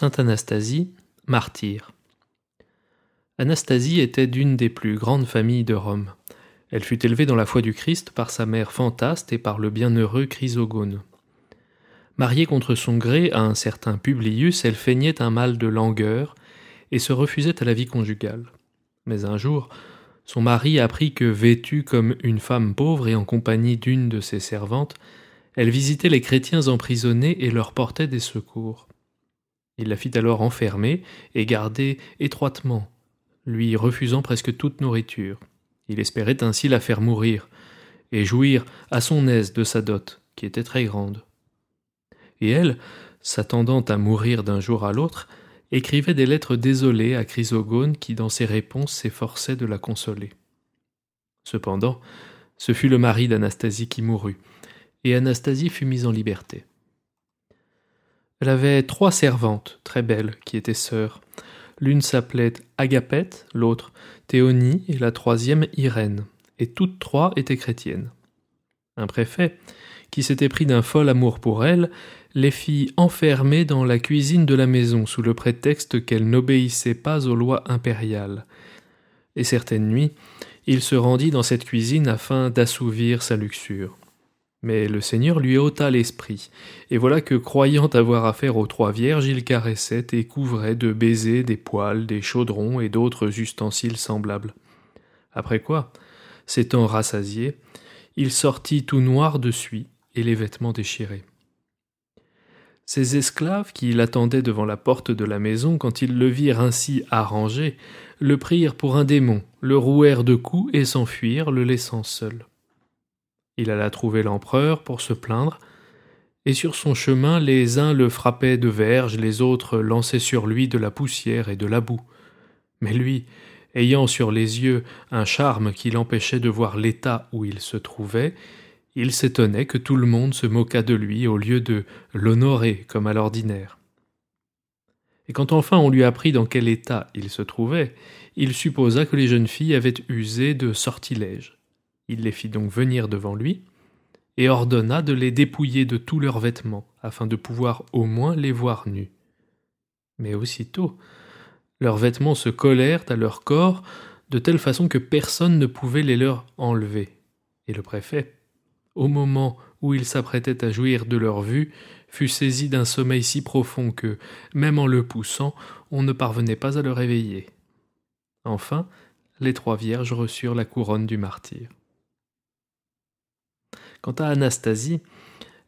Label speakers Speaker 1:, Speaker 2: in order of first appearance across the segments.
Speaker 1: Sainte Anastasie, martyr. Anastasie était d'une des plus grandes familles de Rome. Elle fut élevée dans la foi du Christ par sa mère Fantaste et par le bienheureux Chrysogone. Mariée contre son gré à un certain Publius, elle feignait un mal de langueur et se refusait à la vie conjugale. Mais un jour, son mari apprit que, vêtue comme une femme pauvre et en compagnie d'une de ses servantes, elle visitait les chrétiens emprisonnés et leur portait des secours. Il la fit alors enfermer et garder étroitement, lui refusant presque toute nourriture. Il espérait ainsi la faire mourir, et jouir à son aise de sa dot, qui était très grande. Et elle, s'attendant à mourir d'un jour à l'autre, écrivait des lettres désolées à Chrysogone qui, dans ses réponses, s'efforçait de la consoler. Cependant, ce fut le mari d'Anastasie qui mourut, et Anastasie fut mise en liberté. Elle avait trois servantes, très belles, qui étaient sœurs. L'une s'appelait Agapète, l'autre Théonie et la troisième Irène, et toutes trois étaient chrétiennes. Un préfet, qui s'était pris d'un fol amour pour elles, les fit enfermer dans la cuisine de la maison sous le prétexte qu'elles n'obéissaient pas aux lois impériales. Et certaines nuits, il se rendit dans cette cuisine afin d'assouvir sa luxure. Mais le Seigneur lui ôta l'esprit, et voilà que, croyant avoir affaire aux trois vierges, il caressait et couvrait de baisers des poêles, des chaudrons et d'autres ustensiles semblables. Après quoi, s'étant rassasié, il sortit tout noir de suie et les vêtements déchirés. Ses esclaves, qui l'attendaient devant la porte de la maison, quand ils le virent ainsi arrangé, le prirent pour un démon, le rouèrent de coups et s'enfuirent, le laissant seul. Il alla trouver l'empereur pour se plaindre, et sur son chemin les uns le frappaient de verges, les autres lançaient sur lui de la poussière et de la boue. Mais lui, ayant sur les yeux un charme qui l'empêchait de voir l'état où il se trouvait, il s'étonnait que tout le monde se moquât de lui au lieu de l'honorer comme à l'ordinaire. Et quand enfin on lui apprit dans quel état il se trouvait, il supposa que les jeunes filles avaient usé de sortilèges. Il les fit donc venir devant lui, et ordonna de les dépouiller de tous leurs vêtements, afin de pouvoir au moins les voir nus. Mais aussitôt, leurs vêtements se collèrent à leur corps de telle façon que personne ne pouvait les leur enlever. Et le préfet, au moment où il s'apprêtait à jouir de leur vue, fut saisi d'un sommeil si profond que, même en le poussant, on ne parvenait pas à le réveiller. Enfin, les trois vierges reçurent la couronne du martyr. Quant à Anastasie,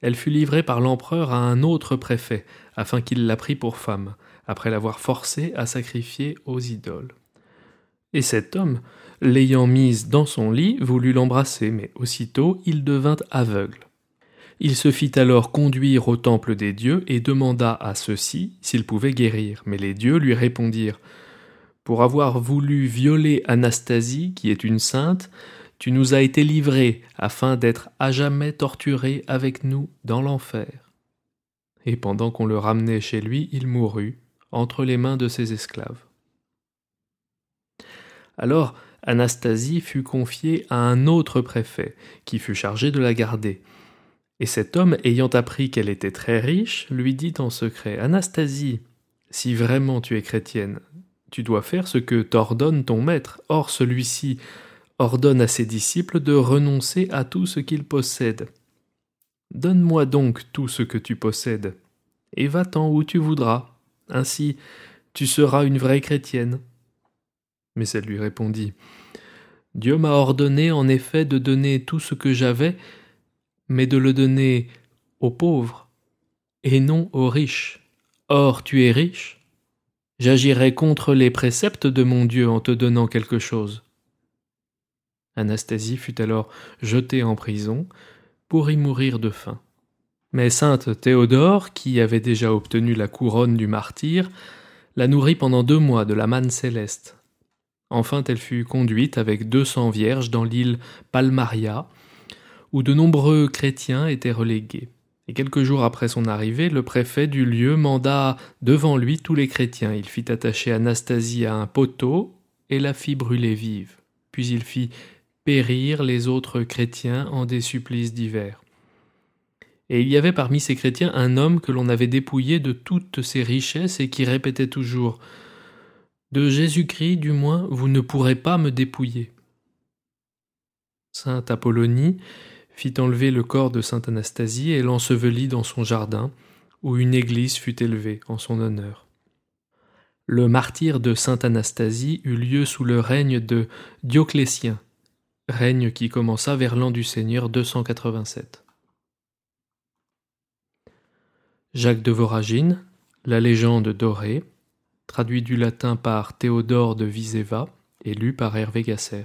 Speaker 1: elle fut livrée par l'empereur à un autre préfet, afin qu'il la prît pour femme, après l'avoir forcée à sacrifier aux idoles. Et cet homme, l'ayant mise dans son lit, voulut l'embrasser, mais aussitôt il devint aveugle. Il se fit alors conduire au temple des dieux et demanda à ceux-ci s'ils pouvaient guérir, mais les dieux lui répondirent Pour avoir voulu violer Anastasie, qui est une sainte, tu nous as été livré afin d'être à jamais torturé avec nous dans l'enfer. Et pendant qu'on le ramenait chez lui, il mourut entre les mains de ses esclaves. Alors Anastasie fut confiée à un autre préfet, qui fut chargé de la garder. Et cet homme, ayant appris qu'elle était très riche, lui dit en secret Anastasie, si vraiment tu es chrétienne, tu dois faire ce que t'ordonne ton maître. Or celui-ci ordonne à ses disciples de renoncer à tout ce qu'ils possèdent. Donne-moi donc tout ce que tu possèdes, et va-t'en où tu voudras. Ainsi, tu seras une vraie chrétienne. Mais elle lui répondit Dieu m'a ordonné en effet de donner tout ce que j'avais, mais de le donner aux pauvres, et non aux riches. Or tu es riche. J'agirai contre les préceptes de mon Dieu en te donnant quelque chose. Anastasie fut alors jetée en prison pour y mourir de faim. Mais sainte Théodore, qui avait déjà obtenu la couronne du martyr, la nourrit pendant deux mois de la manne céleste. Enfin, elle fut conduite avec deux cents vierges dans l'île Palmaria, où de nombreux chrétiens étaient relégués. Et quelques jours après son arrivée, le préfet du lieu manda devant lui tous les chrétiens. Il fit attacher Anastasie à un poteau et la fit brûler vive. Puis il fit périr les autres chrétiens en des supplices divers. Et il y avait parmi ces chrétiens un homme que l'on avait dépouillé de toutes ses richesses et qui répétait toujours De Jésus-Christ, du moins, vous ne pourrez pas me dépouiller. Sainte Apollonie fit enlever le corps de sainte Anastasie et l'ensevelit dans son jardin, où une église fut élevée en son honneur. Le martyre de sainte Anastasie eut lieu sous le règne de Dioclétien, règne qui commença vers l'an du Seigneur 287. Jacques de Voragine, La légende dorée, traduit du latin par Théodore de Viseva et lu par Hervé Gasser.